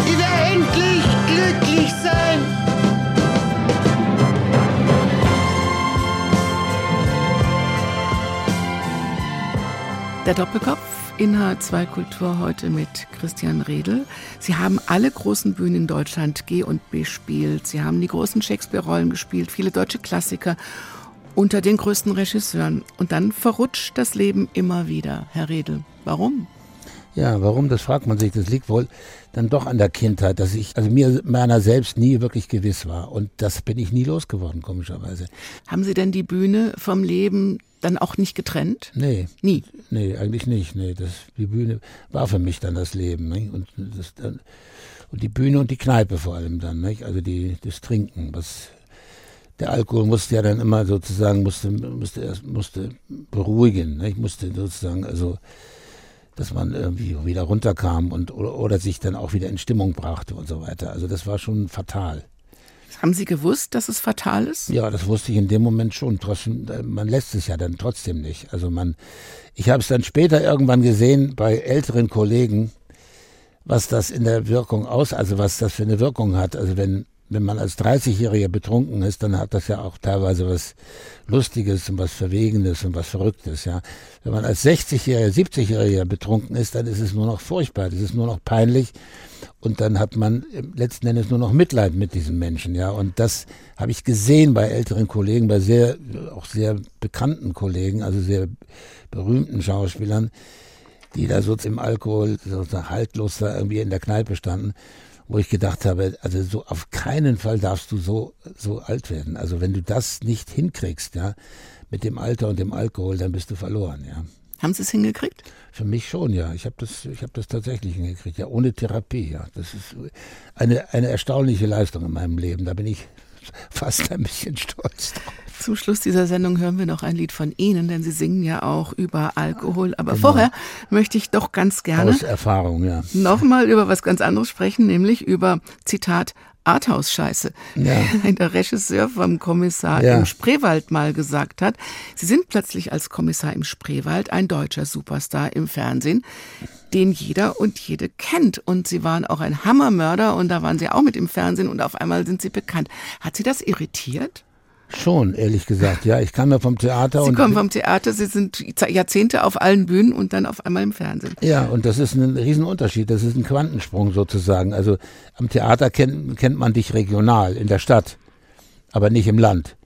Ich werde endlich glücklich sein. Der Doppelkopf in H2 Kultur heute mit Christian Redl. Sie haben alle großen Bühnen in Deutschland G und bespielt. Sie haben die großen Shakespeare-Rollen gespielt, viele deutsche Klassiker unter den größten Regisseuren. Und dann verrutscht das Leben immer wieder, Herr Redl. Warum? Ja, warum, das fragt man sich. Das liegt wohl dann doch an der Kindheit, dass ich, also mir meiner selbst nie wirklich gewiss war. Und das bin ich nie losgeworden, komischerweise. Haben Sie denn die Bühne vom Leben dann auch nicht getrennt? Nee. Nie? Nee, eigentlich nicht. Nee, das, die Bühne war für mich dann das Leben. Nicht? Und, das dann, und die Bühne und die Kneipe vor allem dann. Nicht? Also die, das Trinken, was der Alkohol musste ja dann immer sozusagen, musste, musste, erst, musste beruhigen. Nicht? Musste sozusagen, also dass man irgendwie wieder runterkam und oder, oder sich dann auch wieder in Stimmung brachte und so weiter. Also das war schon fatal. Haben Sie gewusst, dass es fatal ist? Ja, das wusste ich in dem Moment schon. Trotzdem, man lässt es ja dann trotzdem nicht. Also man, ich habe es dann später irgendwann gesehen bei älteren Kollegen, was das in der Wirkung aus, also was das für eine Wirkung hat. Also wenn wenn man als 30-Jähriger betrunken ist, dann hat das ja auch teilweise was Lustiges und was Verwegenes und was Verrücktes, ja. Wenn man als 60-Jähriger, 70-Jähriger betrunken ist, dann ist es nur noch furchtbar, das ist nur noch peinlich und dann hat man letzten Endes nur noch Mitleid mit diesem Menschen, ja. Und das habe ich gesehen bei älteren Kollegen, bei sehr, auch sehr bekannten Kollegen, also sehr berühmten Schauspielern, die da so im Alkohol sozusagen haltlos da irgendwie in der Kneipe standen wo ich gedacht habe, also so auf keinen Fall darfst du so so alt werden. Also wenn du das nicht hinkriegst, ja, mit dem Alter und dem Alkohol, dann bist du verloren, ja. Haben Sie es hingekriegt? Für mich schon, ja. Ich habe das, ich habe das tatsächlich hingekriegt, ja, ohne Therapie, ja. Das ist eine eine erstaunliche Leistung in meinem Leben. Da bin ich fast ein bisschen stolz drauf. Zum Schluss dieser Sendung hören wir noch ein Lied von Ihnen, denn Sie singen ja auch über Alkohol. Aber genau. vorher möchte ich doch ganz gerne Aus Erfahrung, ja. nochmal über was ganz anderes sprechen, nämlich über Zitat Arthouse-Scheiße. Ja. Der Regisseur vom Kommissar ja. im Spreewald mal gesagt hat, Sie sind plötzlich als Kommissar im Spreewald ein deutscher Superstar im Fernsehen, den jeder und jede kennt. Und Sie waren auch ein Hammermörder und da waren Sie auch mit im Fernsehen und auf einmal sind Sie bekannt. Hat Sie das irritiert? Schon, ehrlich gesagt, ja. Ich kam ja vom Theater. Sie kommen vom Theater, Sie sind Jahrzehnte auf allen Bühnen und dann auf einmal im Fernsehen. Ja, und das ist ein Riesenunterschied. Das ist ein Quantensprung sozusagen. Also am Theater kennt, kennt man dich regional in der Stadt, aber nicht im Land.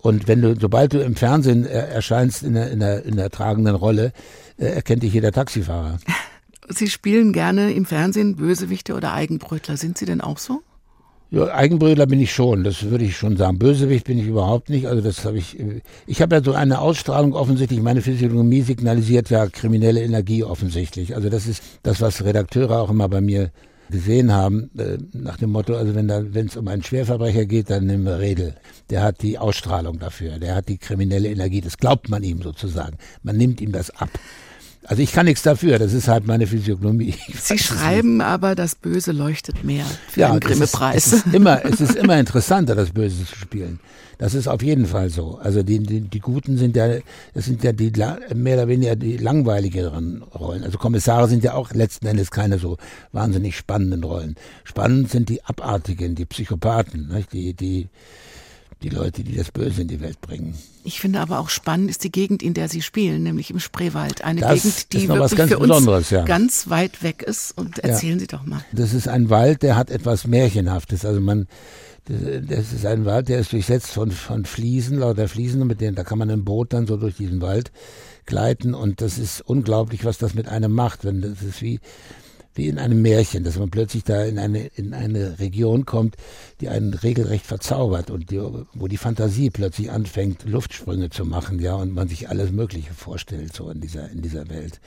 Und wenn du, sobald du im Fernsehen erscheinst in der, in der, in der tragenden Rolle, äh, erkennt dich jeder Taxifahrer. Sie spielen gerne im Fernsehen Bösewichte oder Eigenbrötler. Sind Sie denn auch so? Ja, Eigenbrötler bin ich schon, das würde ich schon sagen. Bösewicht bin ich überhaupt nicht. Also das habe ich. Ich habe ja so eine Ausstrahlung offensichtlich. Meine Physiognomie signalisiert ja kriminelle Energie offensichtlich. Also das ist das, was Redakteure auch immer bei mir gesehen haben, äh, nach dem Motto, also wenn es um einen Schwerverbrecher geht, dann nehmen wir Redel. Der hat die Ausstrahlung dafür, der hat die kriminelle Energie, das glaubt man ihm sozusagen. Man nimmt ihm das ab. Also ich kann nichts dafür, das ist halt meine Physiognomie. Sie schreiben aber, das Böse leuchtet mehr für ja, den Grimme-Preis. Es, es, ist immer, es ist immer interessanter, das Böse zu spielen. Das ist auf jeden Fall so. Also die, die, die Guten sind ja, das sind ja die mehr oder weniger die langweiligeren Rollen. Also Kommissare sind ja auch letzten Endes keine so wahnsinnig spannenden Rollen. Spannend sind die Abartigen, die Psychopathen, nicht? die, die die Leute, die das Böse in die Welt bringen. Ich finde aber auch spannend ist die Gegend, in der Sie spielen, nämlich im Spreewald. Eine das Gegend, die wirklich für uns ja. ganz weit weg ist. Und erzählen ja. Sie doch mal. Das ist ein Wald, der hat etwas Märchenhaftes. Also man, das ist ein Wald, der ist durchsetzt von, von Fliesen, lauter Fliesen, mit denen, da kann man im Boot dann so durch diesen Wald gleiten und das ist unglaublich, was das mit einem macht. Wenn das ist wie, wie in einem Märchen, dass man plötzlich da in eine, in eine Region kommt, die einen regelrecht verzaubert und die, wo die Fantasie plötzlich anfängt, Luftsprünge zu machen, ja, und man sich alles Mögliche vorstellt, so in dieser, in dieser Welt.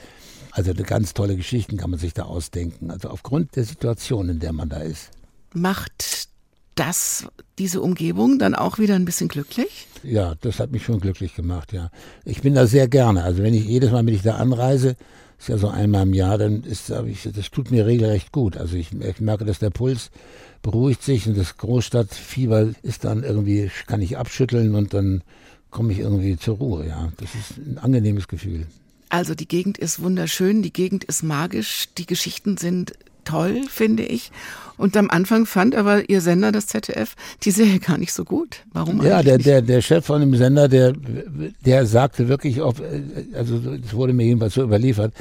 Also ganz tolle Geschichten kann man sich da ausdenken. Also aufgrund der Situation, in der man da ist. Macht das, diese Umgebung dann auch wieder ein bisschen glücklich? Ja, das hat mich schon glücklich gemacht, ja. Ich bin da sehr gerne. Also wenn ich jedes Mal, wenn ich da anreise, ist ja so einmal im Jahr, dann ist, ich, das tut mir regelrecht gut. Also ich, ich merke, dass der Puls beruhigt sich und das Großstadtfieber ist dann irgendwie, kann ich abschütteln und dann komme ich irgendwie zur Ruhe, ja. Das ist ein angenehmes Gefühl. Also die Gegend ist wunderschön, die Gegend ist magisch, die Geschichten sind toll, finde ich. Und am Anfang fand aber Ihr Sender, das ZDF, die Serie gar nicht so gut. Warum Ja, der, der, der Chef von dem Sender, der, der sagte wirklich, auf, also es wurde mir jedenfalls so überliefert,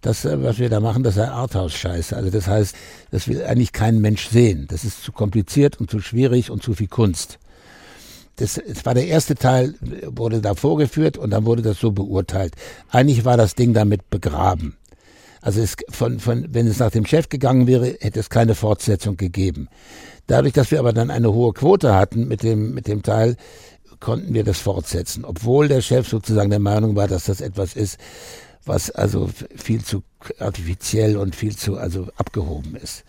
das, was wir da machen, das sei Arthouse-Scheiße. Also das heißt, das will eigentlich kein Mensch sehen. Das ist zu kompliziert und zu schwierig und zu viel Kunst. Das, das war der erste Teil, wurde da vorgeführt und dann wurde das so beurteilt. Eigentlich war das Ding damit begraben. Also es, von, von, wenn es nach dem Chef gegangen wäre, hätte es keine Fortsetzung gegeben. Dadurch, dass wir aber dann eine hohe Quote hatten mit dem, mit dem Teil, konnten wir das fortsetzen. Obwohl der Chef sozusagen der Meinung war, dass das etwas ist, was also viel zu artifiziell und viel zu also abgehoben ist.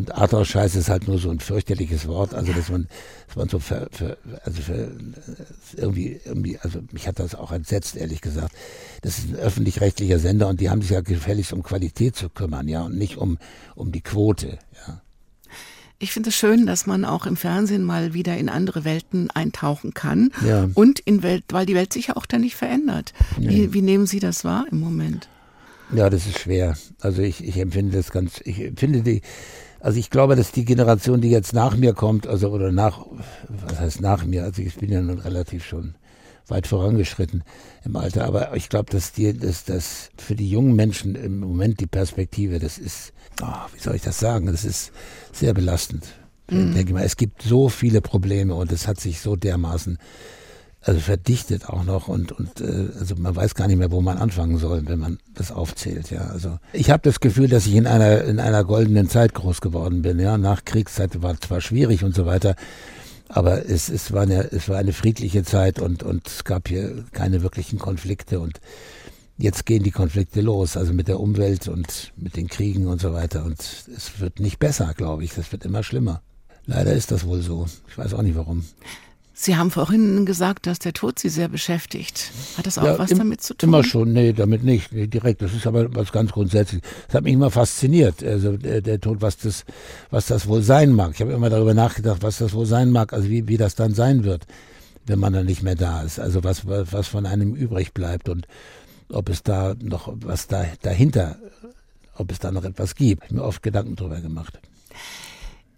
Und Arthouse-Scheiße ist halt nur so ein fürchterliches Wort, also dass man, dass man so für, für, also für irgendwie, irgendwie, also mich hat das auch entsetzt, ehrlich gesagt. Das ist ein öffentlich-rechtlicher Sender und die haben sich ja gefälligst um Qualität zu kümmern, ja, und nicht um, um die Quote, ja. Ich finde es schön, dass man auch im Fernsehen mal wieder in andere Welten eintauchen kann. Ja. Und in Welt, weil die Welt sich ja auch ständig verändert. Nee. Wie, wie nehmen Sie das wahr im Moment? Ja, das ist schwer. Also ich, ich empfinde das ganz, ich empfinde die, also ich glaube, dass die Generation, die jetzt nach mir kommt, also oder nach, was heißt nach mir, also ich bin ja nun relativ schon weit vorangeschritten im Alter, aber ich glaube, dass die, dass das für die jungen Menschen im Moment die Perspektive, das ist, oh, wie soll ich das sagen, das ist sehr belastend. Mhm. Ich denke mal, es gibt so viele Probleme und es hat sich so dermaßen also verdichtet auch noch und und äh, also man weiß gar nicht mehr, wo man anfangen soll, wenn man das aufzählt. Ja, also ich habe das Gefühl, dass ich in einer in einer goldenen Zeit groß geworden bin. Ja, nach Kriegszeit war zwar schwierig und so weiter, aber es es war eine es war eine friedliche Zeit und und es gab hier keine wirklichen Konflikte und jetzt gehen die Konflikte los, also mit der Umwelt und mit den Kriegen und so weiter und es wird nicht besser, glaube ich. Das wird immer schlimmer. Leider ist das wohl so. Ich weiß auch nicht warum. Sie haben vorhin gesagt, dass der Tod Sie sehr beschäftigt. Hat das auch ja, was im, damit zu tun? Immer schon, nee, damit nicht, nee, direkt. Das ist aber was ganz Grundsätzliches. Das hat mich immer fasziniert, also der, der Tod, was das, was das wohl sein mag. Ich habe immer darüber nachgedacht, was das wohl sein mag, also wie, wie das dann sein wird, wenn man dann nicht mehr da ist. Also was, was von einem übrig bleibt und ob es da noch was da, dahinter, ob es da noch etwas gibt. Ich habe mir oft Gedanken drüber gemacht.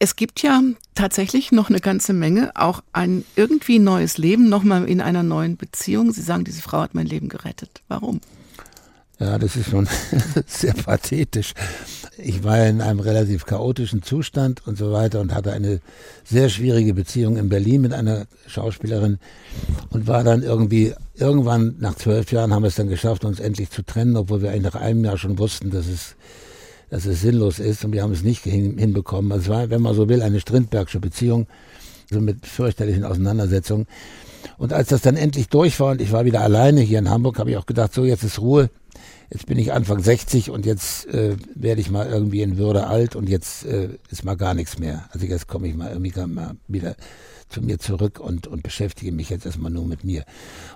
Es gibt ja tatsächlich noch eine ganze Menge, auch ein irgendwie neues Leben, nochmal in einer neuen Beziehung. Sie sagen, diese Frau hat mein Leben gerettet. Warum? Ja, das ist schon sehr pathetisch. ich war in einem relativ chaotischen Zustand und so weiter und hatte eine sehr schwierige Beziehung in Berlin mit einer Schauspielerin und war dann irgendwie, irgendwann nach zwölf Jahren haben wir es dann geschafft, uns endlich zu trennen, obwohl wir eigentlich nach einem Jahr schon wussten, dass es, dass es sinnlos ist und wir haben es nicht hin, hinbekommen. Also es war, wenn man so will, eine Strindbergsche Beziehung, so mit fürchterlichen Auseinandersetzungen. Und als das dann endlich durch war und ich war wieder alleine hier in Hamburg, habe ich auch gedacht, so jetzt ist Ruhe jetzt bin ich Anfang 60 und jetzt äh, werde ich mal irgendwie in Würde alt und jetzt äh, ist mal gar nichts mehr. Also jetzt komme ich mal irgendwie mal wieder zu mir zurück und, und beschäftige mich jetzt erstmal nur mit mir.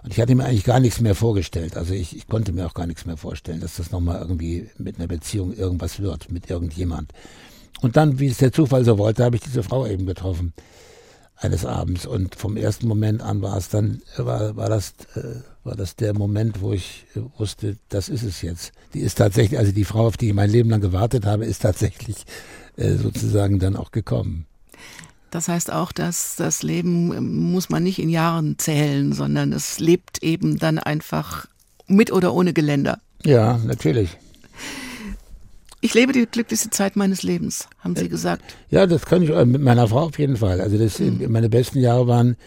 Und ich hatte mir eigentlich gar nichts mehr vorgestellt. Also ich, ich konnte mir auch gar nichts mehr vorstellen, dass das nochmal irgendwie mit einer Beziehung irgendwas wird, mit irgendjemand. Und dann, wie es der Zufall so wollte, habe ich diese Frau eben getroffen eines Abends. Und vom ersten Moment an war es dann, war, war das, äh, war das der Moment, wo ich wusste, das ist es jetzt. Die ist tatsächlich, also die Frau, auf die ich mein Leben lang gewartet habe, ist tatsächlich äh, sozusagen dann auch gekommen. Das heißt auch, dass das Leben ähm, muss man nicht in Jahren zählen, sondern es lebt eben dann einfach mit oder ohne Geländer. Ja, natürlich. Ich lebe die glücklichste Zeit meines Lebens, haben Sie gesagt. Ja, das kann ich äh, mit meiner Frau auf jeden Fall. Also das, mhm. meine besten Jahre waren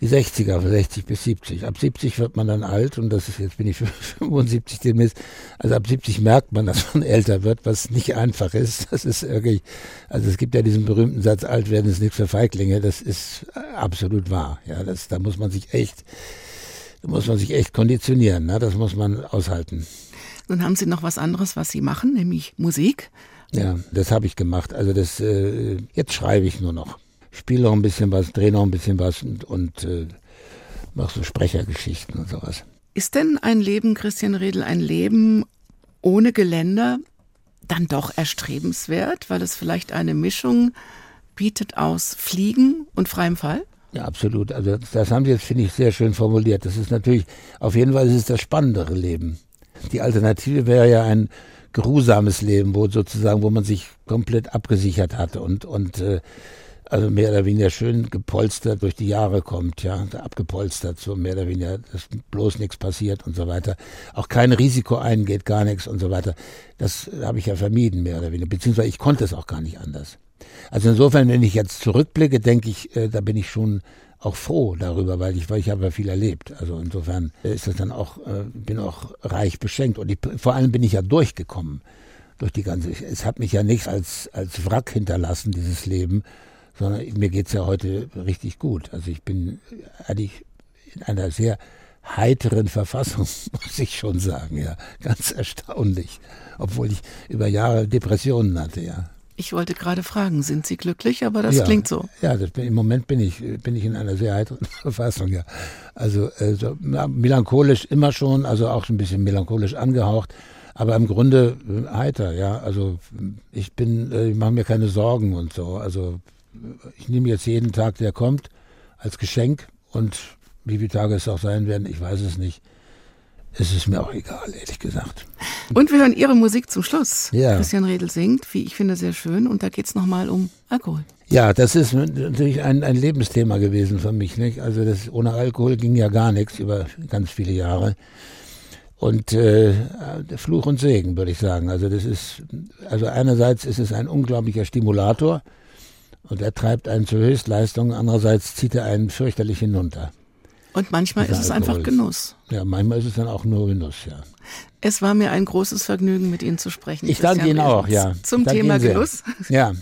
die 60er, 60 bis 70. Ab 70 wird man dann alt und das ist jetzt bin ich 75 demnächst. Also ab 70 merkt man, dass man älter wird, was nicht einfach ist. Das ist wirklich, also es gibt ja diesen berühmten Satz, alt werden ist nichts für Feiglinge. Das ist absolut wahr. Ja, das, da muss man sich echt, da muss man sich echt konditionieren. Ne? Das muss man aushalten. Nun haben Sie noch was anderes, was Sie machen, nämlich Musik. Ja, das habe ich gemacht. Also das äh, jetzt schreibe ich nur noch. Spiele noch ein bisschen was, drehe noch ein bisschen was und, und äh, mache so Sprechergeschichten und sowas. Ist denn ein Leben, Christian Redl, ein Leben ohne Geländer dann doch erstrebenswert, weil es vielleicht eine Mischung bietet aus Fliegen und freiem Fall? Ja, absolut. Also das haben Sie jetzt, finde ich, sehr schön formuliert. Das ist natürlich, auf jeden Fall ist es das spannendere Leben. Die Alternative wäre ja ein geruhsames Leben, wo sozusagen, wo man sich komplett abgesichert hat und, und äh, also mehr oder weniger schön gepolstert durch die Jahre kommt, ja, abgepolstert, so mehr oder weniger, dass bloß nichts passiert und so weiter. Auch kein Risiko eingeht, gar nichts und so weiter. Das habe ich ja vermieden, mehr oder weniger, beziehungsweise ich konnte es auch gar nicht anders. Also insofern, wenn ich jetzt zurückblicke, denke ich, äh, da bin ich schon auch froh darüber, weil ich, weil ich habe ja viel erlebt. Also insofern ist das dann auch, äh, bin auch reich beschenkt. Und ich, vor allem bin ich ja durchgekommen durch die ganze, es hat mich ja nicht als, als Wrack hinterlassen, dieses Leben, sondern mir geht's ja heute richtig gut. Also ich bin eigentlich in einer sehr heiteren Verfassung, muss ich schon sagen, ja. Ganz erstaunlich. Obwohl ich über Jahre Depressionen hatte, ja. Ich wollte gerade fragen, sind Sie glücklich? Aber das ja, klingt so. Ja, das, im Moment bin ich, bin ich in einer sehr heiteren Verfassung, ja. Also äh, so, melancholisch immer schon, also auch ein bisschen melancholisch angehaucht, aber im Grunde äh, heiter, ja. Also ich bin, äh, ich mache mir keine Sorgen und so. Also ich nehme jetzt jeden Tag, der kommt, als Geschenk und wie viele Tage es auch sein werden, ich weiß es nicht es ist mir auch egal, ehrlich gesagt. Und wir hören Ihre Musik zum Schluss. Ja. Christian Redl singt, wie ich finde, sehr schön. Und da geht es nochmal um Alkohol. Ja, das ist natürlich ein, ein Lebensthema gewesen für mich. Nicht? Also das, ohne Alkohol ging ja gar nichts über ganz viele Jahre. Und äh, Fluch und Segen, würde ich sagen. Also das ist, also einerseits ist es ein unglaublicher Stimulator und er treibt einen zur Höchstleistung, andererseits zieht er einen fürchterlich hinunter. Und manchmal ist es einfach Genuss. Ja, manchmal ist es dann auch nur Genuss, ja. Es war mir ein großes Vergnügen, mit Ihnen zu sprechen. Ich danke Ihnen auch, ja. Zum Thema Genuss. Ja.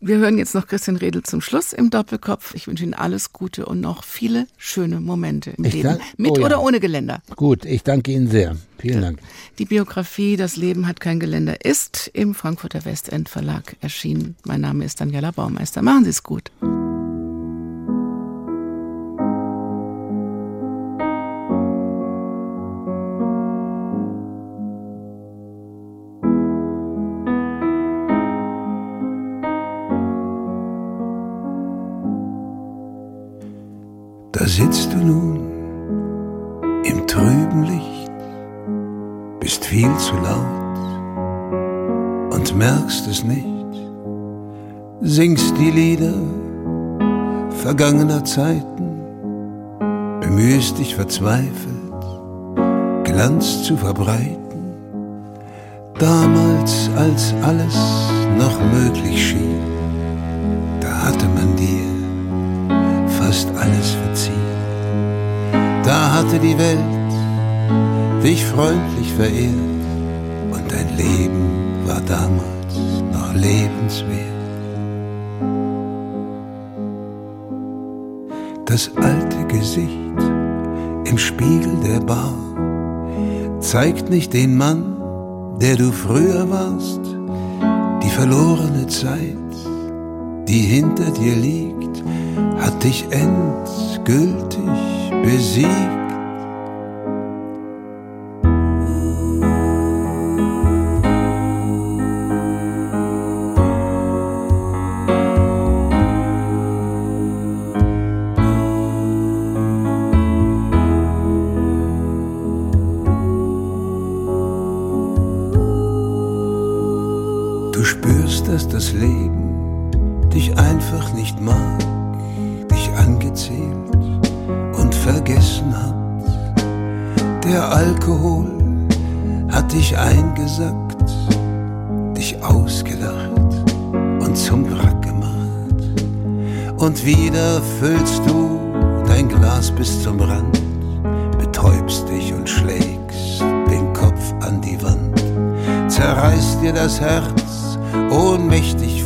Wir hören jetzt noch Christian Redel zum Schluss im Doppelkopf. Ich wünsche Ihnen alles Gute und noch viele schöne Momente im ich Leben. Dank, Mit oh ja. oder ohne Geländer. Gut, ich danke Ihnen sehr. Vielen Dank. Die Biografie Das Leben hat kein Geländer ist im Frankfurter Westend Verlag erschienen. Mein Name ist Daniela Baumeister. Machen Sie es gut. Vergangener Zeiten, bemühst dich verzweifelt, Glanz zu verbreiten, Damals, als alles noch möglich schien, da hatte man dir fast alles verziehen. Da hatte die Welt dich freundlich verehrt und dein Leben war damals noch lebenswert. Das alte Gesicht im Spiegel der Bar zeigt nicht den Mann, der du früher warst, die verlorene Zeit, die hinter dir liegt, hat dich endgültig besiegt. dass das Leben dich einfach nicht mag, dich angezählt und vergessen hat. Der Alkohol hat dich eingesackt, dich ausgedacht und zum Wrack gemacht. Und wieder füllst du dein Glas bis zum Rand, betäubst dich und schlägst den Kopf an die Wand, zerreißt dir das Herz Mehr